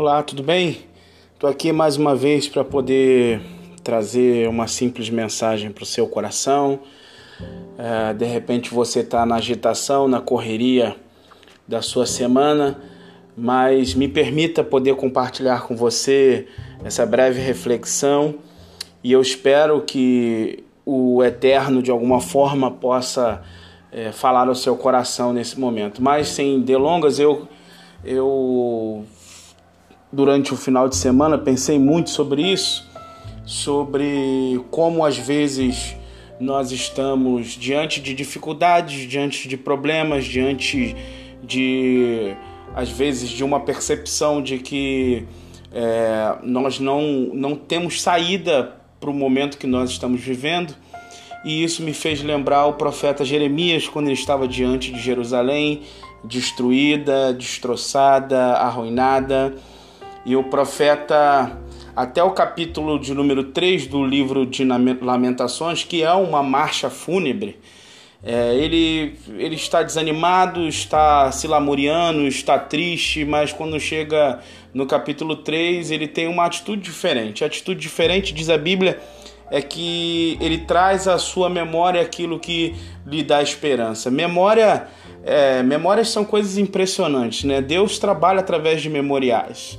Olá, tudo bem? Estou aqui mais uma vez para poder trazer uma simples mensagem para o seu coração. É, de repente você está na agitação, na correria da sua semana, mas me permita poder compartilhar com você essa breve reflexão e eu espero que o Eterno de alguma forma possa é, falar ao seu coração nesse momento. Mas sem delongas, eu, eu durante o final de semana pensei muito sobre isso, sobre como às vezes nós estamos diante de dificuldades, diante de problemas, diante de às vezes de uma percepção de que é, nós não, não temos saída para o momento que nós estamos vivendo. E isso me fez lembrar o profeta Jeremias quando ele estava diante de Jerusalém, destruída, destroçada, arruinada e o profeta, até o capítulo de número 3 do livro de Lamentações, que é uma marcha fúnebre, é, ele, ele está desanimado, está se lamuriando, está triste, mas quando chega no capítulo 3, ele tem uma atitude diferente. A atitude diferente, diz a Bíblia, é que ele traz à sua memória aquilo que lhe dá esperança. Memória, é, memórias são coisas impressionantes, né? Deus trabalha através de memoriais.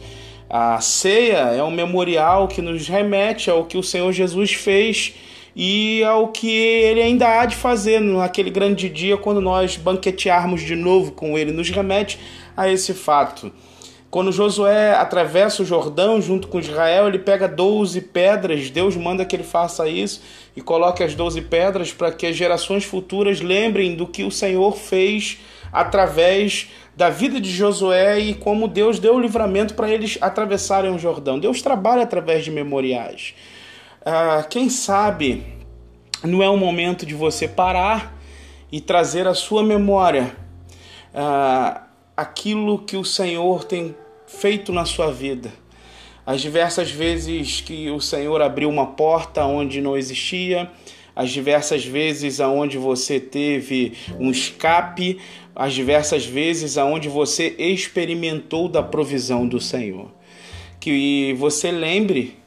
A ceia é um memorial que nos remete ao que o Senhor Jesus fez e ao que ele ainda há de fazer naquele grande dia quando nós banquetearmos de novo com ele. Nos remete a esse fato. Quando Josué atravessa o Jordão junto com Israel, ele pega 12 pedras, Deus manda que ele faça isso e coloque as 12 pedras para que as gerações futuras lembrem do que o Senhor fez através da vida de Josué e como Deus deu o livramento para eles atravessarem o Jordão. Deus trabalha através de memoriais. Ah, quem sabe não é o momento de você parar e trazer à sua memória ah, aquilo que o Senhor tem feito na sua vida. As diversas vezes que o Senhor abriu uma porta onde não existia, as diversas vezes aonde você teve um escape, as diversas vezes aonde você experimentou da provisão do Senhor. Que você lembre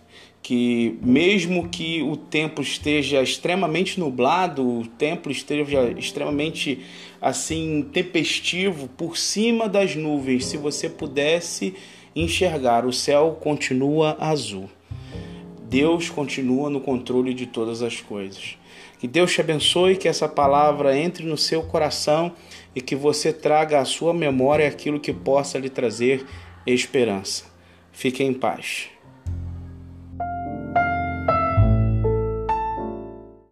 que mesmo que o tempo esteja extremamente nublado, o tempo esteja extremamente assim tempestivo por cima das nuvens, se você pudesse enxergar, o céu continua azul. Deus continua no controle de todas as coisas. Que Deus te abençoe, que essa palavra entre no seu coração e que você traga à sua memória aquilo que possa lhe trazer esperança. Fique em paz.